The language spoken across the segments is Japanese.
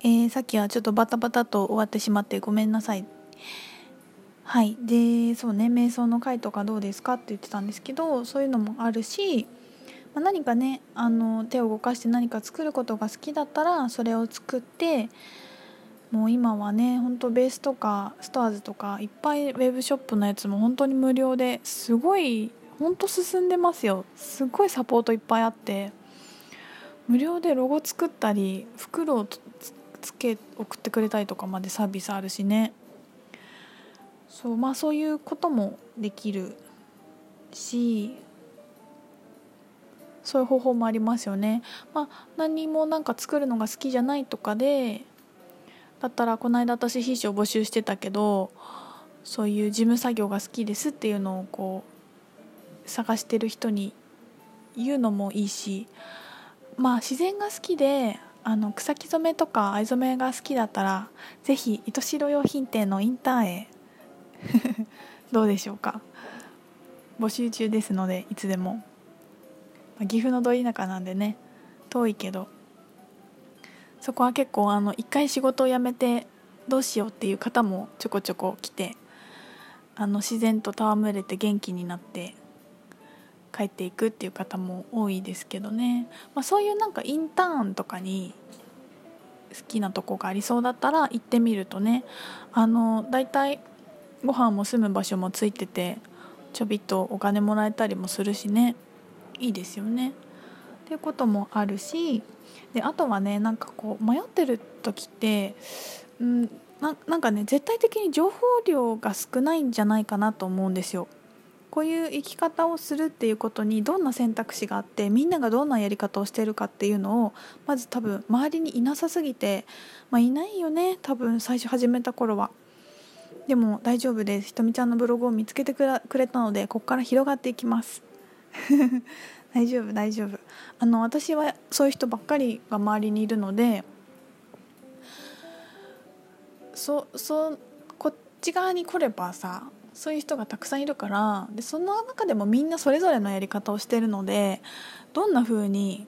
えー、さっきはちょっとバタバタと終わってしまってごめんなさい。はい。でそうね。瞑想の会とかどうですかって言ってたんですけどそういうのもあるし、まあ、何かねあの手を動かして何か作ることが好きだったらそれを作ってもう今はねほんとベースとかストアーズとかいっぱいウェブショップのやつも本当に無料ですごいほんと進んでますよ。すごいサポートいっぱいあって無料でロゴ作ったり袋をつけ送ってくれたりとかまでサービスあるしねそうまあそういうこともできるしそういう方法もありますよね。まあ、何もなんか作るのが好きじゃないとかでだったらこの間私秘書募集してたけどそういう事務作業が好きですっていうのをこう探してる人に言うのもいいしまあ自然が好きであの草木染めとか藍染めが好きだったら是非糸代用品店のインターンへ。どうでしょうか？募集中ですのでいつでも。岐阜のど田舎なんでね遠いけど。そこは結構あの一回仕事を辞めてどうしようっていう方もちょこちょこ来てあの自然と戯れて元気になって帰っていくっていう方も多いですけどね、まあ、そういうなんかインターンとかに好きなとこがありそうだったら行ってみるとねあのだいたいご飯も住む場所もついててちょびっとお金もらえたりもするしねいいですよね。っていうこともあるしであとはねなんかこう迷ってる時って、うん、ななんかね絶対的に情報量が少ないんじゃないかなと思うんですよ。こういう生き方をするっていうことにどんな選択肢があってみんながどんなやり方をしてるかっていうのをまず多分周りにいなさすぎて、まあ、いないよね多分最初始めた頃は。でも大丈夫です。ひとみちゃんのブログを見つけてくれたのでここから広がっていきます。大丈夫大丈夫。あの私はそういう人ばっかりが周りにいるのでそそこっち側に来ればさそういう人がたくさんいるからでその中でもみんなそれぞれのやり方をしてるのでどんな風に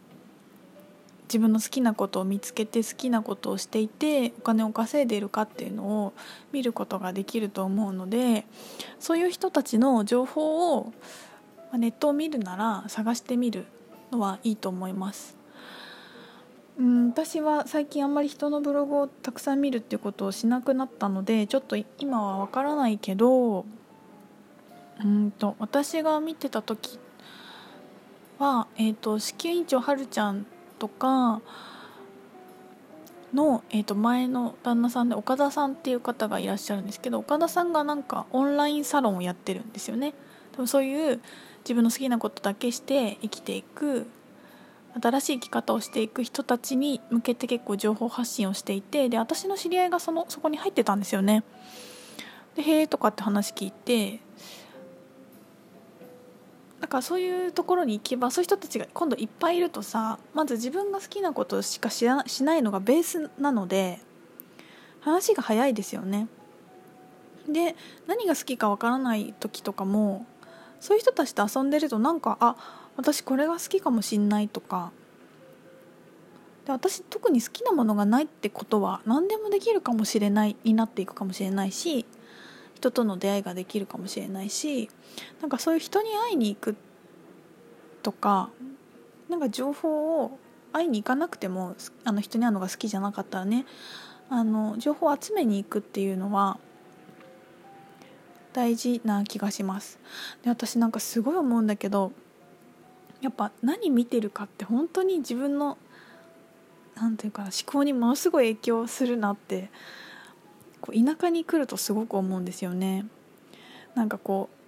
自分の好きなことを見つけて好きなことをしていてお金を稼いでいるかっていうのを見ることができると思うのでそういう人たちの情報をネットを見るなら探してみるのはいいと思います。うん私は最近あんまり人のブログをたくさん見るっていうことをしなくなったのでちょっと今はわからないけどうんと私が見てた時は、えーと、子宮院長はるちゃんとかの、えー、と前の旦那さんで岡田さんっていう方がいらっしゃるんですけど岡田さんがなんかオンラインサロンをやってるんですよね。でもそういう自分の好きなことだけして生きていく新しい生き方をしていく人たちに向けて結構情報発信をしていてで私の知り合いがそのそこに入ってたんですよね。でへえとかって話聞いてだからそういうところに行けばそういう人たちが今度いっぱいいるとさまず自分が好きなことしかしらしないのがベースなので話が早いですよね。で何が好きかわからない時とかもそういう人たちと遊んでるとなんかあ私これが好きかもしんないとかで私特に好きなものがないってことは何でもできるかもしれないになっていくかもしれないし人との出会いができるかもしれないしなんかそういう人に会いに行くとかなんか情報を会いに行かなくてもあの人に会うのが好きじゃなかったらねあの情報を集めに行くっていうのは大事な気がします。で私なんかすごい思うんだけどやっぱ何見てるかって本当に自分の何て言うか思考にものすごい影響するなってこう田舎に来るとすごく思うんですよね。なんかこう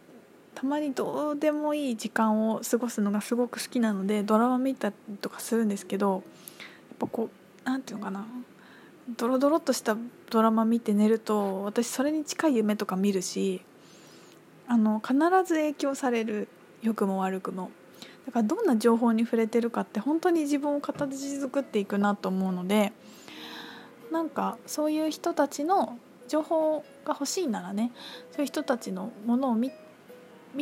たまにどうでもいい時間を過ごすのがすごく好きなのでドラマ見たりとかするんですけどやっぱこう何て言うのかなドロドロっとしたドラマ見て寝ると私それに近い夢とか見るしあの必ず影響される良くも悪くもだからどんな情報に触れてるかって本当に自分を形作っていくなと思うのでなんかそういう人たちの情報が欲しいならねそういう人たちのものを見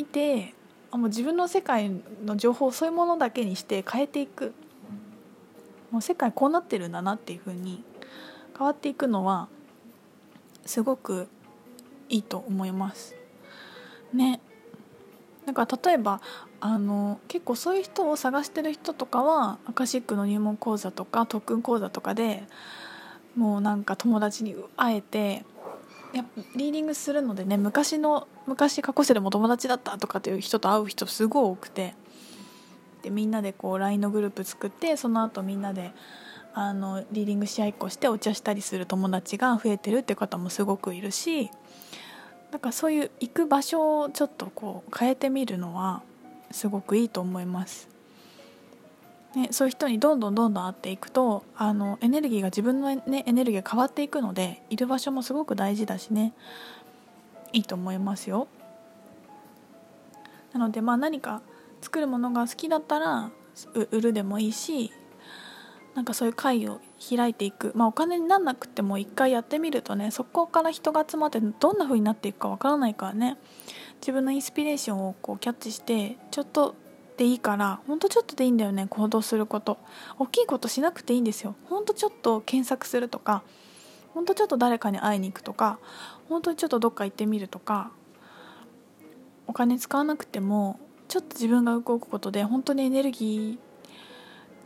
てあもう自分の世界の情報をそういうものだけにして変えていく。もう世界こうなってるんだなっていうふうに変わっていくのはすごくいいと思います。ね。だか例えばあの結構そういう人を探してる人とかはアカシックの入門講座とか特訓講座とかでもうなんか友達に会えてやリーディングするのでね昔の昔過去世でも友達だったとかっていう人と会う人すごい多くてでみんなでこう LINE のグループ作ってその後みんなであのリーディングし合いっこしてお茶したりする友達が増えてるって方もすごくいるしだかそういう行く場所をちょっとこう変えてみるのはすごくいいと思います。ね、そういう人にどんどんどんどん会っていくとあのエネルギーが自分の、ね、エネルギーが変わっていくのでいる場所もすごく大事だしね。いいと思いますよ。なのでまあ何か作るものが好きだったら売るでもいいしなんかそういう会を開いていく、まあ、お金になんなくても一回やってみるとねそこから人が集まってどんな風になっていくかわからないからね。自分のインスピレーションをこうキャッチしてちょっとでいいからほんとちょっとでいいんだよね行動すること。大きいことしなくていいんですよ。ほんとちょっと検索するとかほんとちょっと誰かに会いに行くとか本当にちょっとどっか行ってみるとかお金使わなくてもちょっと自分が動くことで本当にエネルギ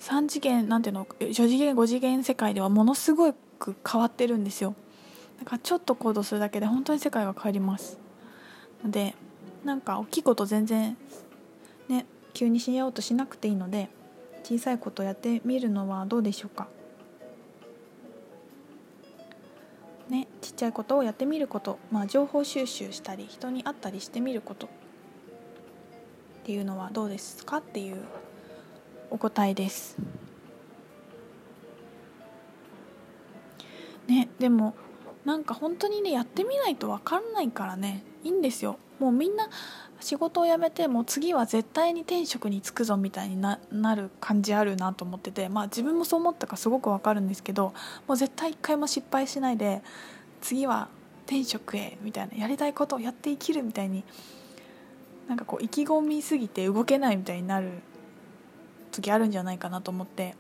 ー3次元なんていうの4次元5次元世界ではものすごく変わってるんですよ。だからちょっと行動するだけで本当に世界が変わります。のでなんか大きいこと全然ね急にしようとしなくていいので小さいことやってみるのはどうでしょうか？ねちっちゃいことをやってみること、まあ、情報収集したり人に会ったりしてみること。っていうのはどうですか？っていうお答えです。ねでもなんか本当にねやってみないと分かんないからね。いいんですよ。もうみんな仕事を辞めても次は絶対に転職に就くぞみたいになる感じあるなと思っててまあ自分もそう思ったかすごく分かるんですけどもう絶対一回も失敗しないで次は転職へみたいなやりたいことをやって生きるみたいになんかこう意気込みすぎて動けないみたいになる時あるんじゃないかなと思って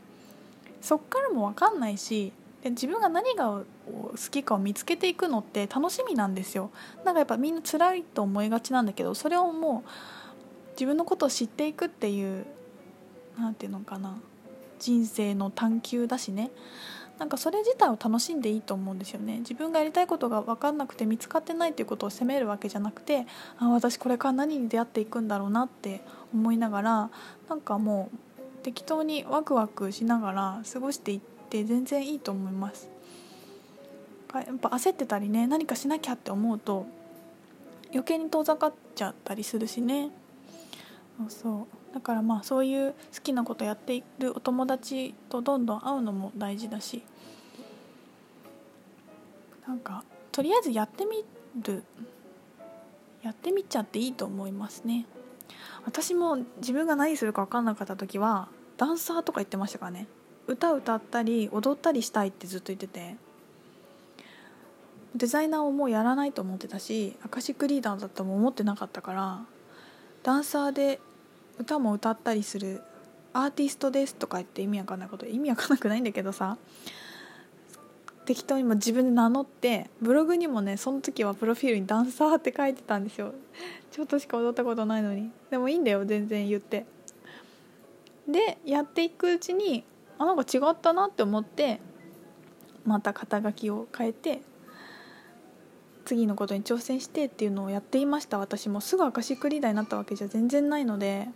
そっからも分かんないしで自分が何が好きかを見つけていくのって楽しみなんですよ。なんかやっぱみんな辛いと思いがちなんだけどそれをもう自分のことを知っていくっていう何て言うのかな。人生の探求だしね。なんかそれ自体を楽しんでいいと思うんですよね。自分がやりたいことが分かんなくて見つかってないということを責めるわけじゃなくてあ私これから何に出会っていくんだろうなって思いながらなんかもう適当にワクワクしながら過ごしていって全然いいと思います。やっぱ焦ってたりね何かしなきゃって思うと余計に遠ざかっちゃったりするしね。そう。だからまあそういう好きなことやっているお友達とどんどん会うのも大事だし。なんかとりあえずやってみる。やってみちゃっていいと思いますね。私も自分が何するか分かんなかった時はダンサーとか言ってましたからね。歌歌ったり踊ったりしたいってずっと言ってて。デザイナーをもうやらないと思ってたしアカシックリーダーだとも思ってなかったからダンサーで歌も歌ったりするアーティストですとか言って意味わかんないこと意味わかんなくないんだけどさ適当に自分で名乗ってブログにもねその時はプロフィールにダンサーって書いてたんですよ。ちょっとしか踊ったことないのに。でもいいんだよ全然言って。でやっていくうちにあなんか違ったなって思ってまた肩書きを変えて次のことに挑戦してっていうのをやっていました。私もすぐアカシックリーダーになったわけじゃ全然ないので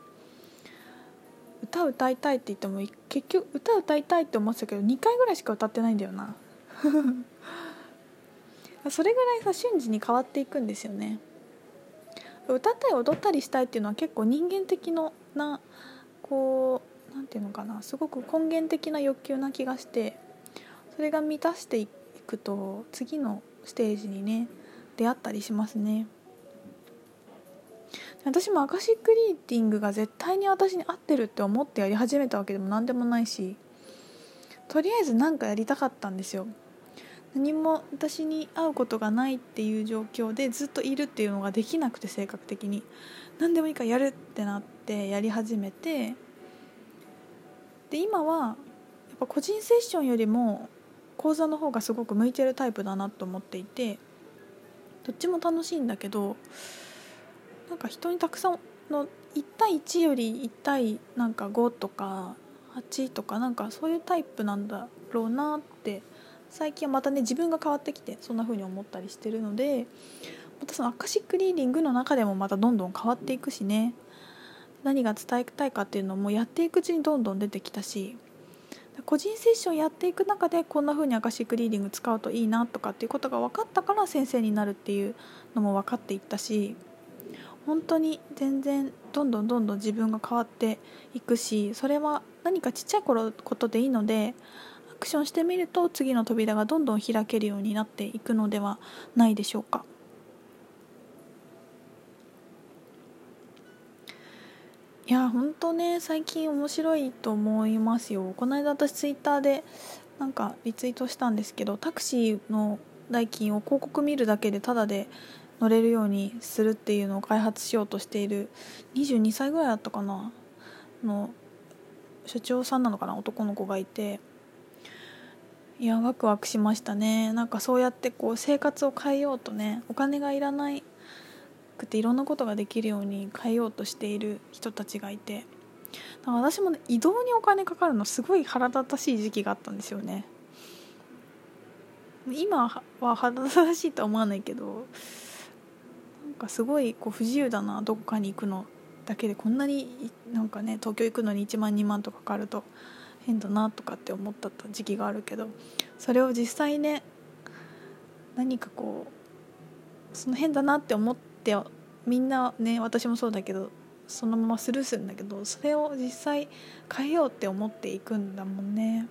歌歌いたいって言っても結局歌歌いたいって思ってたけど2回ぐらいしか歌ってないんだよな。それぐらいさ瞬時に変わっていくんですよね。歌ったり踊ったりしたいっていうのは結構人間的のなこう何て言うのかなすごく根源的な欲求な気がしてそれが満たしていくと次のステージにね出会ったりしますね。私もアカシックリーディングが絶対に私に合ってるって思ってやり始めたわけでも何でもないしとりあえず何かやりたかったんですよ。何も私に会うことがないっていう状況でずっといるっていうのができなくて性格的に。何でもいいからやるってなってやり始めてで今はやっぱ個人セッションよりも講座の方がすごく向いてるタイプだなと思っていてどっちも楽しいんだけどなんか人にたくさんの1対1より1対なんか5とか8とかなんかそういうタイプなんだろうなって最近はまたね自分が変わってきてそんな風に思ったりしてるのでまたそのアカシックリーディングの中でもまたどんどん変わっていくしね。何が伝えたいかっていうのもやっていくうちにどんどん出てきたし個人セッションやっていく中でこんな風にアカシックリーディング使うといいなとかっていうことが分かったから先生になるっていうのも分かっていったし本当に全然どんどんどんどん自分が変わっていくしそれは何かちっちゃい頃ことでいいのでアクションしてみると次の扉がどんどん開けるようになっていくのではないでしょうか。いや本当ね最近面白いと思いますよ。この間私ツイッターでなんかリツイートしたんですけどタクシーの代金を広告見るだけでタダで乗れるようにするっていうのを開発しようとしている22歳ぐらいだったかな？の社長さんなのかな？男の子がいて。いやワクワクしましたね。なんかそうやってこう生活を変えようとねお金がいらないくていろんなことができるように変えようとしている人たちがいてだから私も、ね、移動にお金かかるのすごい腹立たしい時期があったんですよね。今は腹立たしいとは思わないけどなんかすごいこう不自由だなどこかに行くのだけでこんなになんかね東京行くのに1万2万とかかかると変だなとかって思った時期があるけどそれを実際ね何かこうその変だなって思ってってみんなね私もそうだけどそのままスルーするんだけどそれを実際変えようって思っていくんだもんね。